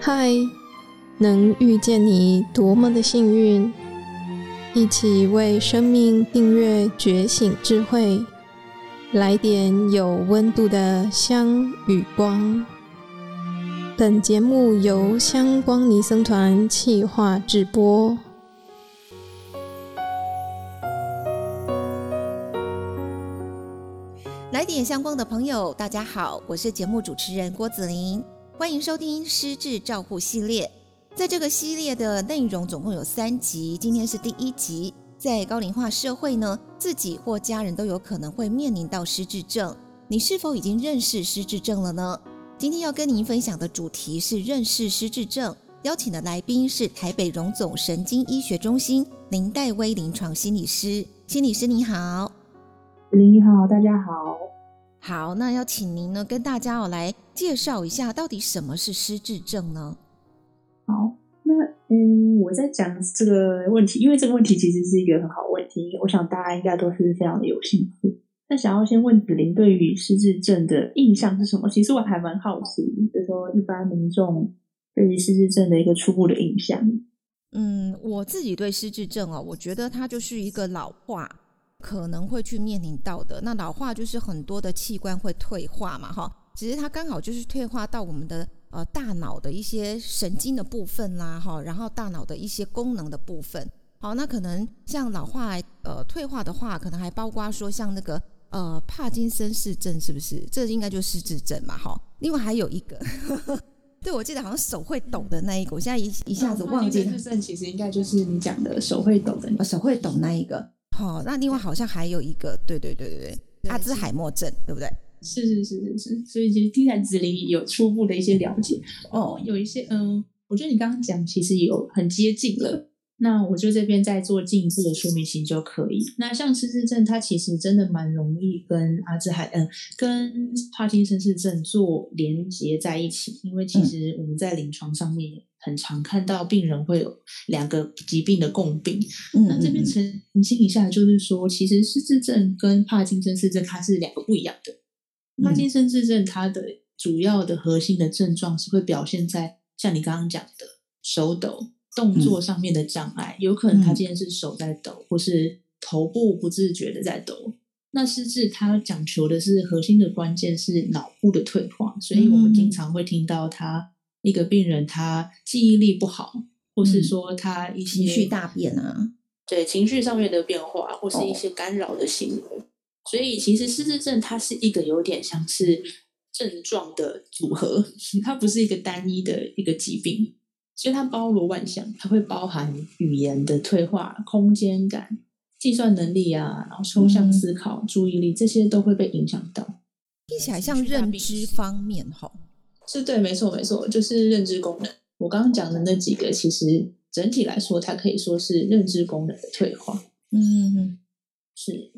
嗨，能遇见你多么的幸运！一起为生命订阅觉醒智慧，来点有温度的香与光。本节目由香光尼僧团企划制播。来点香光的朋友，大家好，我是节目主持人郭子林。欢迎收听失智照护系列，在这个系列的内容总共有三集，今天是第一集。在高龄化社会呢，自己或家人都有可能会面临到失智症，你是否已经认识失智症了呢？今天要跟您分享的主题是认识失智症，邀请的来宾是台北荣总神经医学中心林黛薇临床心理师，心理师你好，林你好，大家好。好，那要请您呢跟大家哦来介绍一下，到底什么是失智症呢？好，那嗯，我在讲这个问题，因为这个问题其实是一个很好问题，我想大家应该都是非常的有兴趣。那想要先问子玲，对于失智症的印象是什么？其实我还蛮好奇，就是说一般民众对于失智症的一个初步的印象。嗯，我自己对失智症哦，我觉得它就是一个老化。可能会去面临到的那老化就是很多的器官会退化嘛，哈，只是它刚好就是退化到我们的呃大脑的一些神经的部分啦，哈，然后大脑的一些功能的部分，好，那可能像老化呃退化的话，可能还包括说像那个呃帕金森氏症是不是？这应该就是失智症嘛，哈。另外还有一个，对我记得好像手会抖的那一个，我现在一一下子忘记。帕金森症其实应该就是你讲的手会抖的，手会抖那一个。好，那另外好像还有一个，对对对对对，阿兹海默症，对不对？是是是是是，所以其实听起来子林有初步的一些了解。哦，有一些嗯，我觉得你刚刚讲其实有很接近了，那我就这边再做进一步的说明其实就可以。那像失智症，它其实真的蛮容易跟阿兹海嗯跟帕金森氏症做连接在一起，因为其实我们在临床上面。很常看到病人会有两个疾病的共病，那这边澄清一下，就是说，其实失智症跟帕金森氏症它是两个不一样的。帕金森氏症它的主要的核心的症状是会表现在像你刚刚讲的手抖、动作上面的障碍，有可能他今天是手在抖，或是头部不自觉的在抖。那失智它讲求的是核心的关键是脑部的退化，所以我们经常会听到他。一个病人他记忆力不好，或是说他一些情绪大变啊，对情绪上面的变化，或是一些干扰的行为。所以其实失智症它是一个有点像是症状的组合，它不是一个单一的一个疾病，所以它包罗万象，它会包含语言的退化、空间感、计算能力啊，然后抽象思考、注意力这些都会被影响到。听起来像认知方面哈。是对，没错，没错，就是认知功能。我刚刚讲的那几个，其实整体来说，它可以说是认知功能的退化。嗯，是。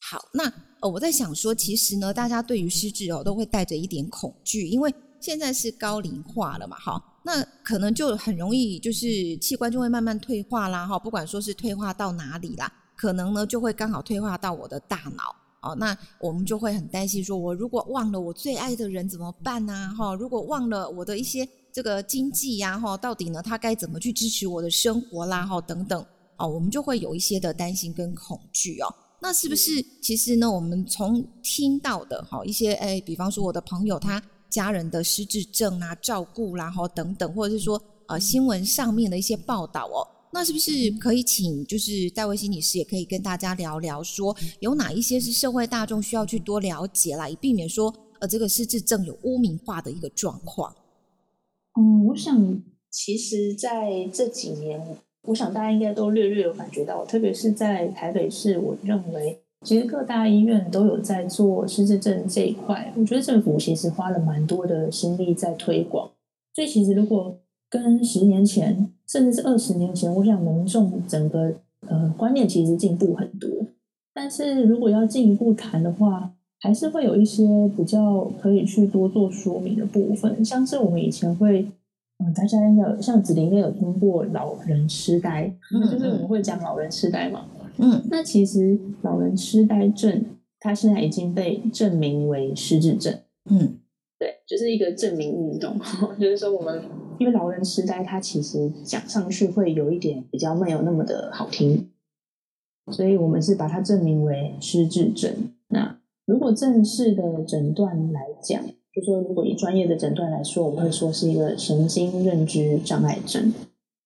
好，那呃，我在想说，其实呢，大家对于失智哦，都会带着一点恐惧，因为现在是高龄化了嘛，哈，那可能就很容易就是器官就会慢慢退化啦，哈，不管说是退化到哪里啦，可能呢就会刚好退化到我的大脑。哦，那我们就会很担心，说我如果忘了我最爱的人怎么办呢？哈，如果忘了我的一些这个经济呀，哈，到底呢他该怎么去支持我的生活啦？哈，等等，哦，我们就会有一些的担心跟恐惧哦。那是不是其实呢，我们从听到的哈一些，哎，比方说我的朋友他家人的失智症啊，照顾啦，哈，等等，或者是说呃新闻上面的一些报道哦。那是不是可以请就是戴维心理师也可以跟大家聊聊，说有哪一些是社会大众需要去多了解啦，以避免说呃这个失智症有污名化的一个状况。嗯，我想其实在这几年，我想大家应该都略略有感觉到，特别是在台北市，我认为其实各大医院都有在做失智症这一块。我觉得政府其实花了蛮多的心力在推广，所以其实如果跟十年前。甚至是二十年前，我想民众整个呃观念其实进步很多。但是如果要进一步谈的话，还是会有一些比较可以去多做说明的部分。像是我们以前会，嗯，大家应该像子林应该有听过老人痴呆，就是我们会讲老人痴呆嘛。嗯，那其实老人痴呆症，它现在已经被证明为失智症。嗯，对，就是一个证明运动，就是说我们。因为老人痴呆，它其实讲上去会有一点比较没有那么的好听，所以我们是把它证明为失智症。那如果正式的诊断来讲，就说如果以专业的诊断来说，我们会说是一个神经认知障碍症，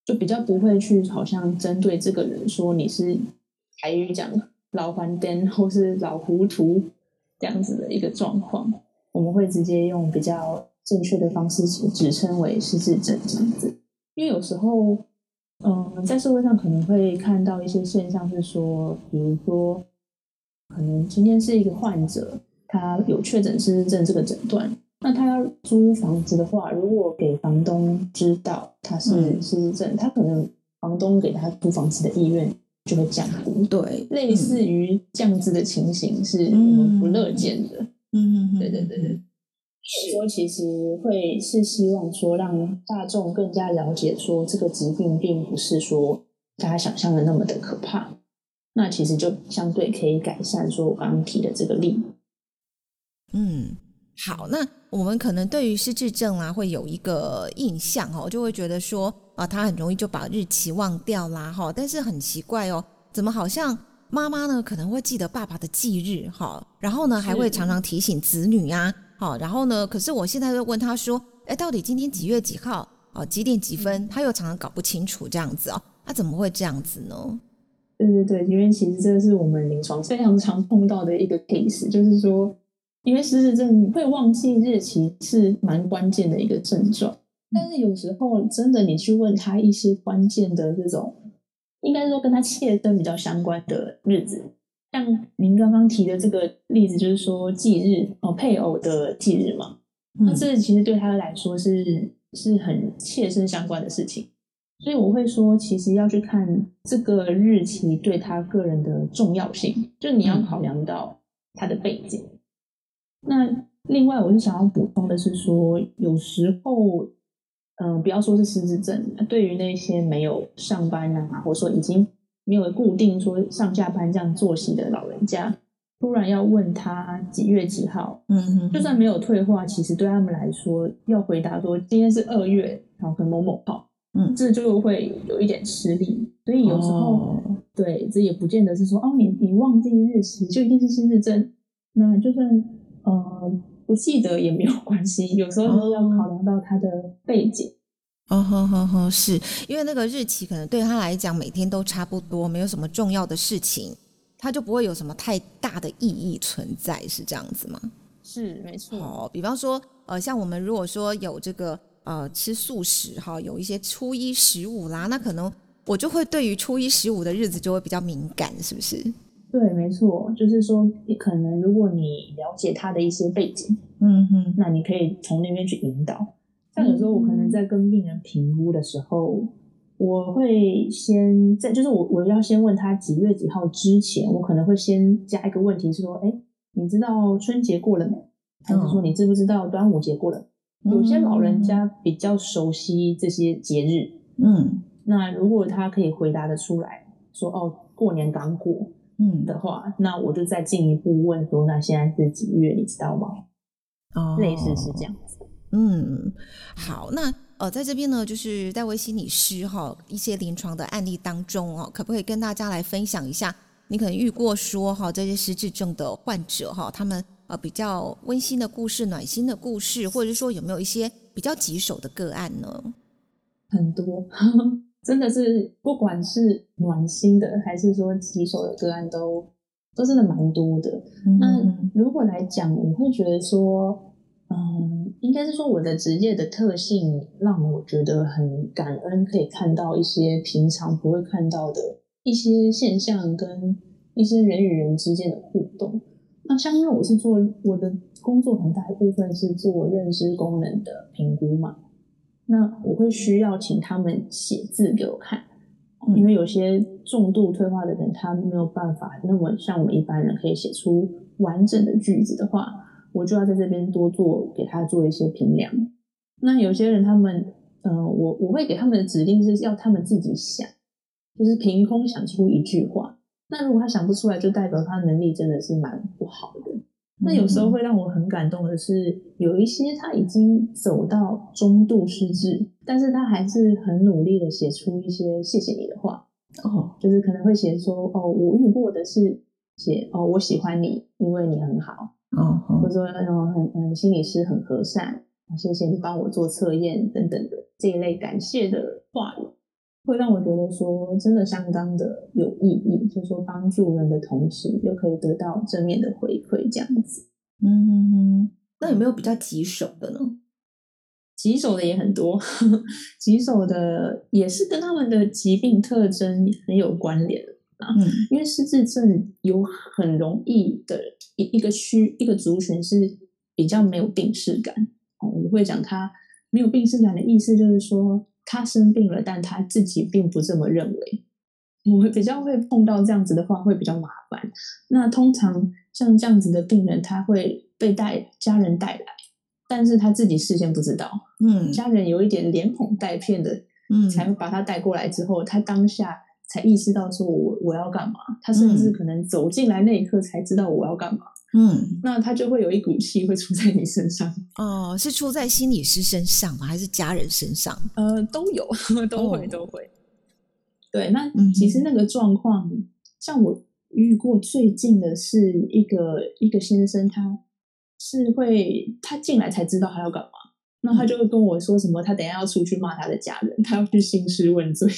就比较不会去好像针对这个人说你是台语讲老黄灯或是老糊涂这样子的一个状况，我们会直接用比较正确的方式指称为失智症这样子。因为有时候，嗯，在社会上可能会看到一些现象是说，比如说，可能今天是一个患者。他有确诊失智症这个诊断，那他要租房子的话，如果给房东知道他是失智症，他可能房东给他租房子的意愿就会降低。对，类似于这样子的情形是我们不乐见的。嗯嗯，对对对对。说其实会是希望说让大众更加了解，说这个疾病并不是说大家想象的那么的可怕，那其实就相对可以改善说我刚刚提的这个例。嗯，好，那我们可能对于失智症啊，会有一个印象哦，就会觉得说啊，他很容易就把日期忘掉啦，哈。但是很奇怪哦，怎么好像妈妈呢可能会记得爸爸的忌日，哈，然后呢还会常常提醒子女呀，好，然后呢，可是我现在就问他说，哎，到底今天几月几号？哦，几点几分？他又常常搞不清楚这样子哦，他怎么会这样子呢？对对对，因为其实这个是我们临床非常常碰到的一个 case，就是说。因为失智症会忘记日期是蛮关键的一个症状，但是有时候真的你去问他一些关键的这种，应该说跟他切身比较相关的日子，像您刚刚提的这个例子，就是说忌日哦，配偶的忌日嘛，那这其实对他来说是是很切身相关的事情，所以我会说，其实要去看这个日期对他个人的重要性，就你要考量到他的背景。那另外，我是想要补充的是说，有时候，嗯，不要说是失智症，对于那些没有上班啊，或者说已经没有固定说上下班这样作息的老人家，突然要问他几月几号，嗯，就算没有退化，其实对他们来说，要回答说今天是二月，然后跟某某号，嗯，这就会有一点吃力。所以有时候，对，这也不见得是说，哦，你你忘记日期就一定是失智症，那就算。呃，不记得也没有关系，有时候是要考量到他的背景。哦呵呵呵，是因为那个日期可能对他来讲每天都差不多，没有什么重要的事情，他就不会有什么太大的意义存在，是这样子吗？是没错。哦，比方说，呃，像我们如果说有这个呃吃素食哈，有一些初一十五啦，那可能我就会对于初一十五的日子就会比较敏感，是不是？对，没错，就是说，可能如果你了解他的一些背景，嗯哼，那你可以从那边去引导。像有时候我可能在跟病人评估的时候，我会先在，就是我我要先问他几月几号之前，我可能会先加一个问题，是说，哎，你知道春节过了没？还是说你知不知道端午节过了？有些老人家比较熟悉这些节日，嗯，那如果他可以回答的出来，说，哦，过年刚过。嗯的话，那我就再进一步问说，那现在是几月？你知道吗？哦，类似是这样子。嗯，好，那呃，在这边呢，就是戴维心理师哈，一些临床的案例当中哦，可不可以跟大家来分享一下？你可能遇过说哈，这些失智症的患者哈，他们呃比较温馨的故事、暖心的故事，或者是说有没有一些比较棘手的个案呢？很多。真的是，不管是暖心的，还是说棘手的个案，都都真的蛮多的。那如果来讲，我会觉得说，嗯，应该是说我的职业的特性，让我觉得很感恩，可以看到一些平常不会看到的一些现象，跟一些人与人之间的互动。那像因为我是做我的工作，很大一部分是做认知功能的评估嘛。那我会需要请他们写字给我看，因为有些重度退化的人，他没有办法那么像我们一般人可以写出完整的句子的话，我就要在这边多做给他做一些评量。那有些人他们，呃，我我会给他们的指令是要他们自己想，就是凭空想出一句话。那如果他想不出来，就代表他能力真的是蛮不好的。那有时候会让我很感动的是，有一些他已经走到中度失智，但是他还是很努力的写出一些谢谢你的话。哦，就是可能会写说，哦，我遇过的是写，哦，我喜欢你，因为你很好。哦，或者说那种很嗯，心理师很和善，谢谢你帮我做测验等等的这一类感谢的话语。会让我觉得说，真的相当的有意义，就是说帮助人的同时，又可以得到正面的回馈，这样子。嗯，那有没有比较棘手的呢？棘手的也很多，棘手的也是跟他们的疾病特征很有关联啊。嗯，因为失智症有很容易的一一个区一个族群是比较没有病视感。哦，我们会讲他没有病视感的意思，就是说。他生病了，但他自己并不这么认为。我们比较会碰到这样子的话，会比较麻烦。那通常像这样子的病人，他会被带家人带来，但是他自己事先不知道。嗯，家人有一点连哄带骗的，嗯，才会把他带过来之后，他当下才意识到说我我要干嘛。他甚至可能走进来那一刻才知道我要干嘛。嗯，那他就会有一股气会出在你身上 哦，是出在心理师身上吗？还是家人身上？呃，都有，都会，都会。对，那其实那个状况，像我遇过最近的是一个一个先生，他是会他进来才知道他要干嘛，那他就会跟我说什么，他等下要出去骂他的家人，他要去兴师问罪。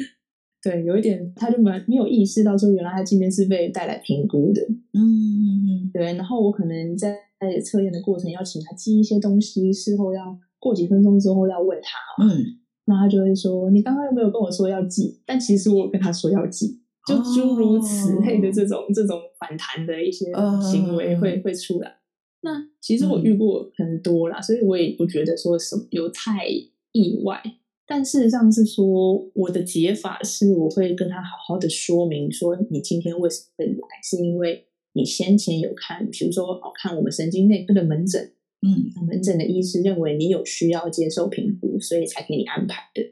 对，有一点，他就没没有意识到说，原来他今天是被带来评估的。嗯，对。然后我可能在在测验的过程要请他记一些东西，事后要过几分钟之后要问他。嗯，那他就会说：“你刚刚有没有跟我说要记？”但其实我跟他说要记，就诸如此类的这种这种反弹的一些行为会会出来。那其实我遇过很多啦，所以我也不觉得说什么有太意外。但事实上是说，我的解法是，我会跟他好好的说明，说你今天为什么会来，是因为你先前有看，比如说哦，看我们神经内科的门诊，嗯，门诊的医师认为你有需要接受评估，所以才给你安排的。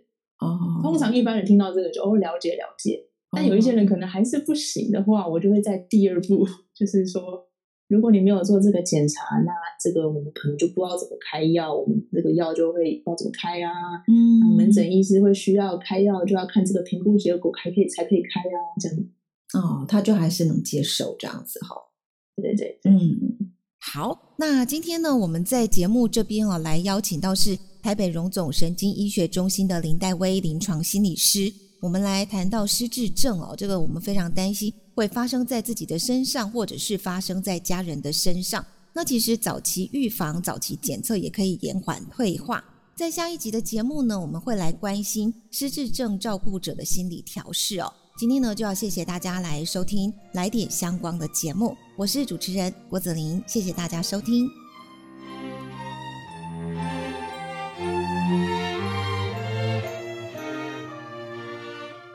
哦，通常一般人听到这个就哦了解了解，但有一些人可能还是不行的话，我就会在第二步，就是说。如果你没有做这个检查，那这个我们可能就不知道怎么开药，我们这个药就会不知道怎么开啊。嗯，门诊医师会需要开药，就要看这个评估结果，还可以才可以开啊，这样。哦，他就还是能接受这样子哈。对对对，嗯，好，那今天呢，我们在节目这边啊，来邀请到是台北荣总神经医学中心的林黛薇临床心理师，我们来谈到失智症哦，这个我们非常担心。会发生在自己的身上，或者是发生在家人的身上。那其实早期预防、早期检测也可以延缓退化。在下一集的节目呢，我们会来关心失智症照顾者的心理调试哦。今天呢，就要谢谢大家来收听《来点相关的节目。我是主持人郭子林，谢谢大家收听。